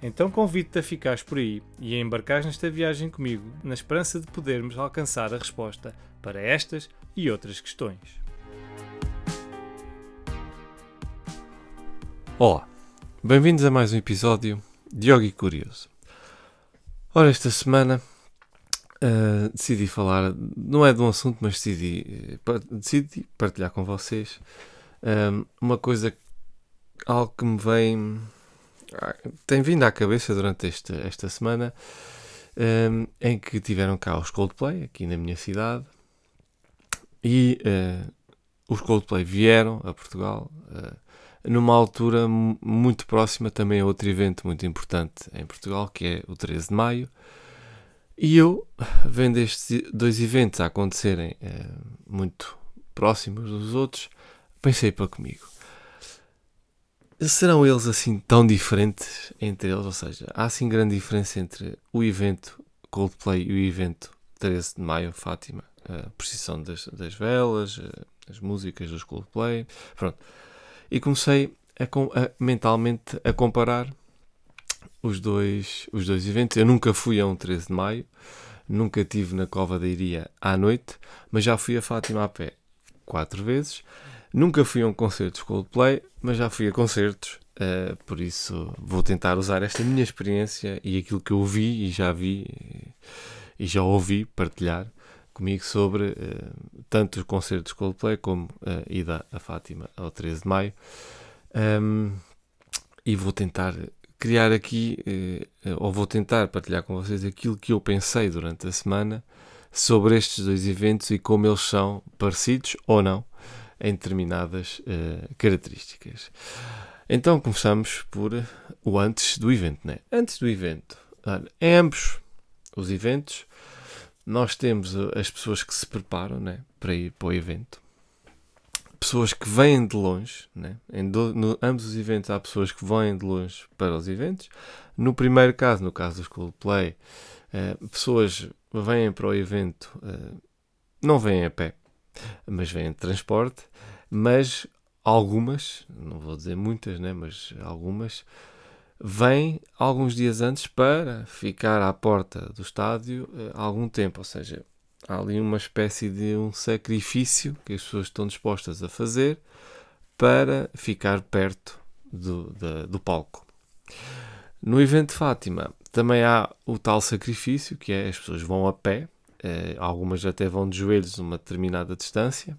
Então convido-te a ficares por aí e a embarcares nesta viagem comigo, na esperança de podermos alcançar a resposta para estas e outras questões. Olá, bem-vindos a mais um episódio de Yogi Curioso. Ora, esta semana uh, decidi falar, não é de um assunto, mas decidi, uh, decidi partilhar com vocês uh, uma coisa, algo que me vem tem vindo à cabeça durante este, esta semana um, em que tiveram cá os Coldplay aqui na minha cidade e uh, os Coldplay vieram a Portugal uh, numa altura muito próxima também a outro evento muito importante em Portugal que é o 13 de maio e eu vendo estes dois eventos a acontecerem uh, muito próximos dos outros pensei para comigo serão eles assim tão diferentes entre eles? Ou seja, há assim grande diferença entre o evento Coldplay e o evento 13 de maio, Fátima, a precisão das, das velas, as músicas dos Coldplay, pronto. E comecei a, a, mentalmente a comparar os dois, os dois eventos. Eu nunca fui a um 13 de maio, nunca tive na Cova da Iria à noite, mas já fui a Fátima a pé quatro vezes Nunca fui a um concerto de Coldplay, mas já fui a concertos, uh, por isso vou tentar usar esta minha experiência e aquilo que eu vi e já vi e já ouvi partilhar comigo sobre uh, tanto os concertos de Coldplay como a ida a Fátima ao 13 de maio. Um, e vou tentar criar aqui, uh, ou vou tentar partilhar com vocês aquilo que eu pensei durante a semana sobre estes dois eventos e como eles são parecidos ou não em determinadas uh, características. Então começamos por o antes do evento. Né? Antes do evento, em ambos os eventos, nós temos eh, as pessoas que se preparam né, para ir para o evento, pessoas que vêm de longe, né? em do, no, ambos os eventos há pessoas que vêm de longe para os eventos. No primeiro caso, no caso do Coldplay, uh, pessoas vêm para o evento, não vêm a pé, mas vêm de transporte, mas algumas, não vou dizer muitas, né, mas algumas, vêm alguns dias antes para ficar à porta do estádio uh, algum tempo, ou seja, há ali uma espécie de um sacrifício que as pessoas estão dispostas a fazer para ficar perto do, da, do palco. No evento de Fátima também há o tal sacrifício, que é as pessoas vão a pé, eh, algumas até vão de joelhos uma determinada distância,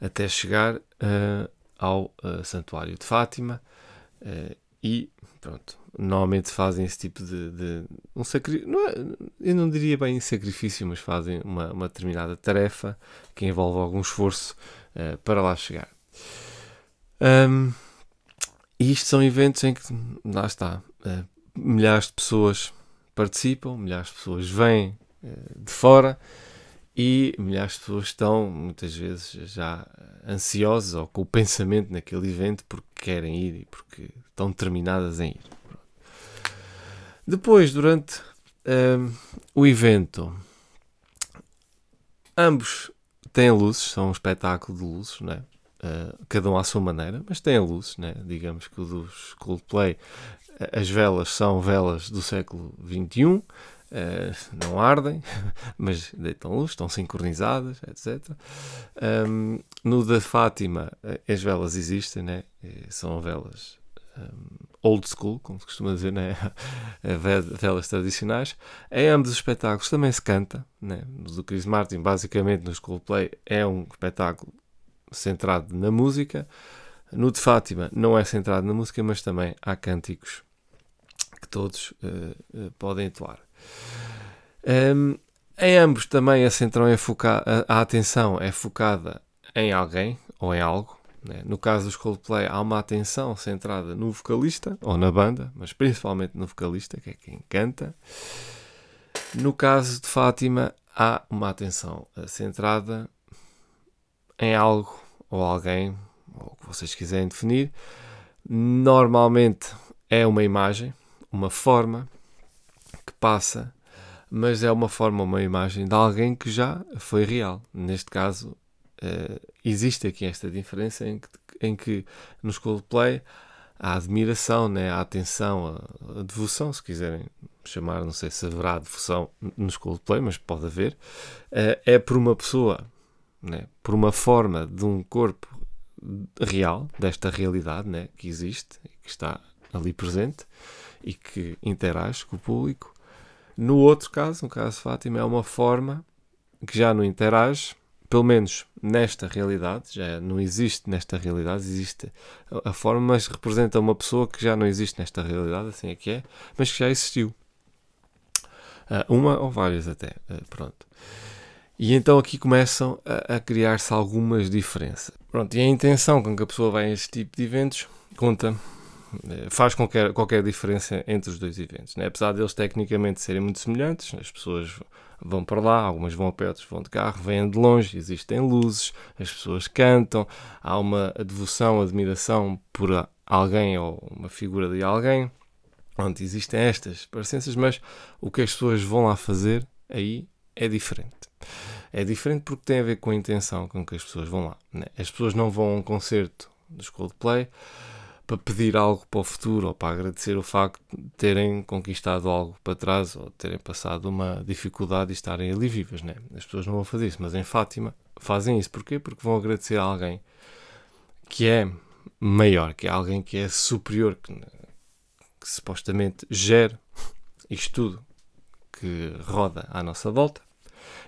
até chegar uh, ao uh, Santuário de Fátima e pronto, normalmente fazem esse tipo de, de um sacrifício, não é, eu não diria bem sacrifício, mas fazem uma, uma determinada tarefa que envolve algum esforço para lá chegar. Um, e isto são eventos em que, lá está, milhares de pessoas participam, milhares de pessoas vêm de fora e milhares de pessoas estão muitas vezes já ansiosas ou com o pensamento naquele evento porque querem ir e porque estão determinadas em ir. Depois, durante um, o evento, ambos têm luzes, são um espetáculo de luzes, né? Uh, cada um à sua maneira, mas têm luzes, né? digamos que o dos Coldplay, as velas são velas do século XXI, Uh, não ardem, mas deitam luz, estão sincronizadas, etc. Um, no da Fátima, eh, as velas existem, né? são velas um, old school, como se costuma dizer, né? velas tradicionais. Em ambos os espetáculos também se canta. Né? No do Chris Martin, basicamente, no Schoolplay, é um espetáculo centrado na música. No de Fátima não é centrado na música, mas também há cânticos que todos uh, uh, podem atuar. Um, em ambos também a centrão é a, a, atenção é focada em alguém ou em algo. Né? No caso dos Coldplay há uma atenção centrada no vocalista ou na banda, mas principalmente no vocalista, que é quem canta. No caso de Fátima há uma atenção centrada em algo ou alguém, ou o que vocês quiserem definir. Normalmente é uma imagem, uma forma passa, mas é uma forma, uma imagem de alguém que já foi real. Neste caso, uh, existe aqui esta diferença em que, em que nos Coldplay a admiração, né, a atenção, a, a, devoção, se quiserem chamar, não sei se haverá devoção nos Coldplay, mas pode haver, uh, é por uma pessoa, né, por uma forma de um corpo real, desta realidade né, que existe, que está ali presente e que interage com o público. No outro caso, no caso de Fátima, é uma forma que já não interage, pelo menos nesta realidade, já não existe nesta realidade, existe a forma, mas representa uma pessoa que já não existe nesta realidade, assim é que é, mas que já existiu. Uh, uma ou várias até, uh, pronto. E então aqui começam a, a criar-se algumas diferenças. Pronto, e a intenção com que a pessoa vai a este tipo de eventos conta faz qualquer, qualquer diferença entre os dois eventos. Né? Apesar deles tecnicamente serem muito semelhantes, as pessoas vão para lá, algumas vão a pé, outras vão de carro, vêm de longe, existem luzes, as pessoas cantam, há uma devoção, admiração por alguém ou uma figura de alguém, onde existem estas parecenças, mas o que as pessoas vão lá fazer aí é diferente. É diferente porque tem a ver com a intenção com que as pessoas vão lá. Né? As pessoas não vão a um concerto dos Coldplay para pedir algo para o futuro ou para agradecer o facto de terem conquistado algo para trás ou terem passado uma dificuldade e estarem ali vivas. Né? As pessoas não vão fazer isso, mas em Fátima fazem isso. Porquê? Porque vão agradecer a alguém que é maior, que é alguém que é superior, que, que supostamente gera isto tudo que roda à nossa volta.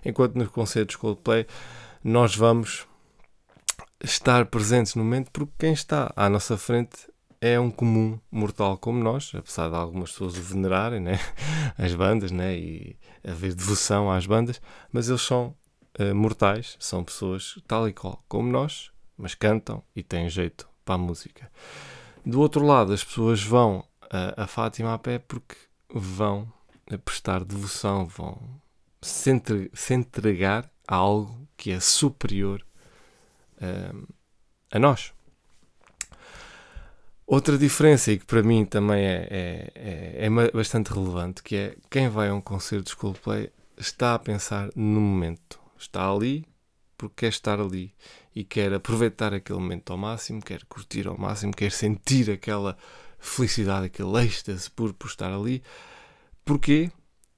Enquanto nos concertos Coldplay nós vamos estar presentes no momento porque quem está à nossa frente é um comum mortal como nós, apesar de algumas pessoas o venerarem, né? as bandas, né? e haver devoção às bandas, mas eles são uh, mortais, são pessoas tal e qual como nós, mas cantam e têm jeito para a música. Do outro lado, as pessoas vão uh, a Fátima a pé porque vão prestar devoção, vão se, entre, se entregar a algo que é superior uh, a nós. Outra diferença, e que para mim também é, é, é, é, bastante relevante, que é quem vai a um concerto de Coldplay está a pensar no momento. Está ali porque quer estar ali e quer aproveitar aquele momento ao máximo, quer curtir ao máximo, quer sentir aquela felicidade, aquele êxtase por, por estar ali. Porquê?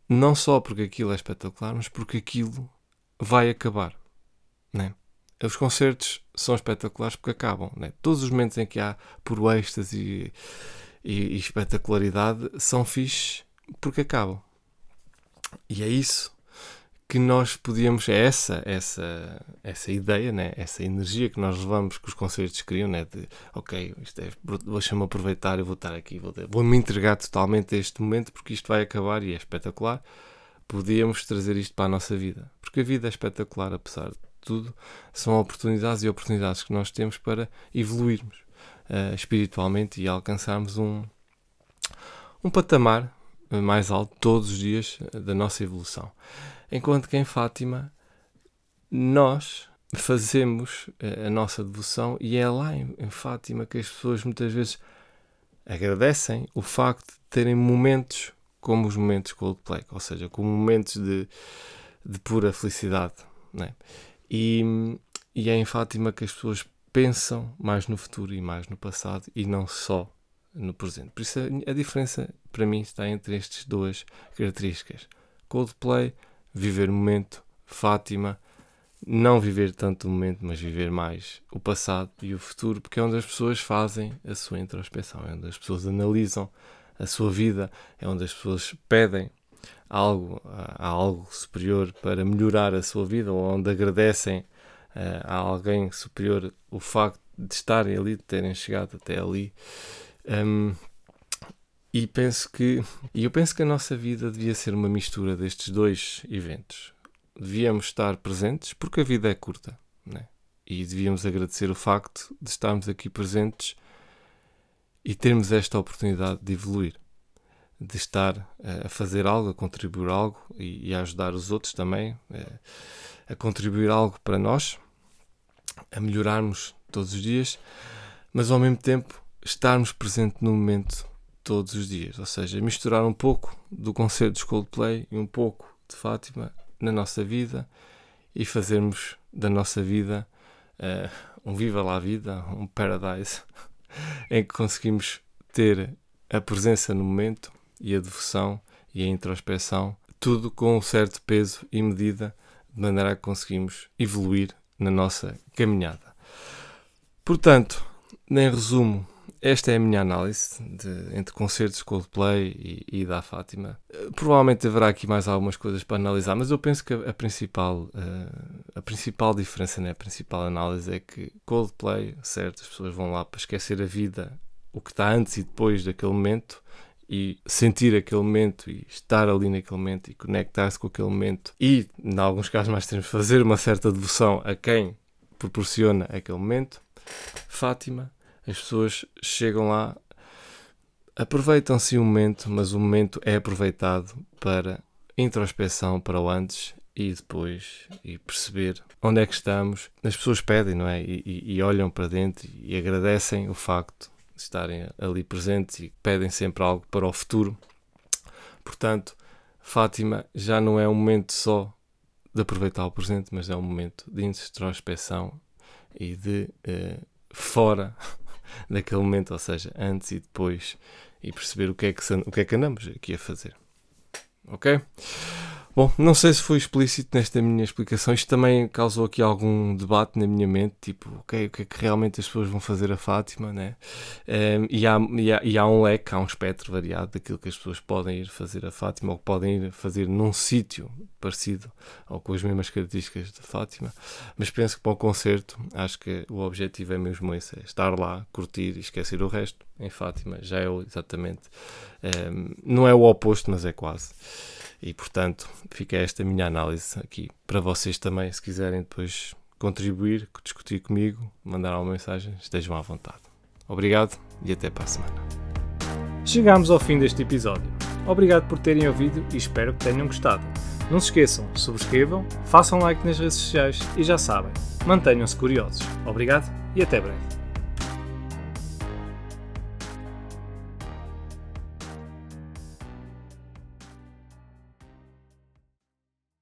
Não só porque aquilo é espetacular, mas porque aquilo vai acabar. Né? Os concertos são espetaculares porque acabam. Né? Todos os momentos em que há por êxtase e, e, e espetacularidade são fixes porque acabam. E é isso que nós podíamos, é essa, essa, essa ideia, né? essa energia que nós levamos que os concertos criam, né? de ok, isto é, deixa-me aproveitar, eu vou estar aqui, vou, vou me entregar totalmente a este momento porque isto vai acabar e é espetacular. Podíamos trazer isto para a nossa vida, porque a vida é espetacular apesar de tudo, são oportunidades e oportunidades que nós temos para evoluirmos uh, espiritualmente e alcançarmos um, um patamar mais alto todos os dias eh, da nossa evolução. Enquanto que em Fátima nós fazemos eh, a nossa devoção e é lá em, em Fátima que as pessoas muitas vezes agradecem o facto de terem momentos como os momentos Coldplay, ou seja, como momentos de, de pura felicidade. Né? E, e é em Fátima que as pessoas pensam mais no futuro e mais no passado e não só no presente. Por isso a, a diferença para mim está entre estas duas características. Coldplay, viver o momento, Fátima, não viver tanto o momento, mas viver mais o passado e o futuro, porque é onde as pessoas fazem a sua introspeção, é onde as pessoas analisam a sua vida, é onde as pessoas pedem algo, a algo superior para melhorar a sua vida, ou onde agradecem uh, a alguém superior o facto de estarem ali, de terem chegado até ali. Um, e penso que e eu penso que a nossa vida devia ser uma mistura destes dois eventos. Devíamos estar presentes porque a vida é curta, né? E devíamos agradecer o facto de estarmos aqui presentes e termos esta oportunidade de evoluir. De estar uh, a fazer algo, a contribuir algo e, a ajudar os outros também uh, a contribuir algo para nós, a melhorarmos todos os dias, mas ao mesmo tempo estarmos presentes no momento todos os dias, ou seja, misturar um pouco do concerto de Coldplay e um pouco de Fátima na nossa vida e fazermos da nossa vida uh, um viva lá vida, um paradise, em que conseguimos ter a presença no momento e a devoção e a introspeção, tudo com um certo peso e medida, de maneira a que conseguimos evoluir na nossa caminhada. Portanto, em resumo, esta é a minha análise de, entre concertos Coldplay e, e da Fátima. Provavelmente haverá aqui mais algumas coisas para analisar, mas eu penso que a, a principal, uh, a principal diferença, né, a principal análise é que Coldplay, certo, as pessoas vão lá para esquecer a vida, o que está antes e depois daquele momento, e sentir aquele momento e estar ali naquele momento e conectar-se com aquele momento e, em alguns casos mais temos fazer uma certa devoção a quem proporciona aquele momento. Fátima as pessoas chegam lá, aproveitam-se um momento, mas o momento é aproveitado para introspeção para o antes e depois e perceber onde é que estamos. As pessoas pedem, não é? E, e, e olham para dentro e agradecem o facto estarem ali presentes e pedem sempre algo para o futuro. Portanto, Fátima já não é um momento só de aproveitar o presente, mas é um momento de introspeção e de uh, fora naquele momento, ou seja, antes e depois, e perceber o que é que, o que, é que andamos aqui a fazer. Ok? Bom, não sei se foi explícito nesta minha explicação. Isto também causou aqui algum debate na minha mente, tipo, o que é que realmente as pessoas vão fazer a Fátima, né? Um, e, há, e, há, e há um leque, há um espectro variado daquilo que as pessoas podem ir fazer a Fátima ou podem ir fazer num sítio parecido ou com as mesmas características de Fátima. Mas penso que para o concerto, acho que o objetivo é mesmo esse: é estar lá, curtir e esquecer o resto. Em Fátima já é exatamente, um, não é o oposto, mas é quase. E portanto, fica esta minha análise aqui para vocês também, se quiserem depois contribuir, discutir comigo, mandar uma mensagem, estejam à vontade. Obrigado e até para a semana. Chegamos ao fim deste episódio. Obrigado por terem ouvido e espero que tenham gostado. Não se esqueçam, subscrevam, façam like nas redes sociais e já sabem, mantenham-se curiosos. Obrigado e até breve.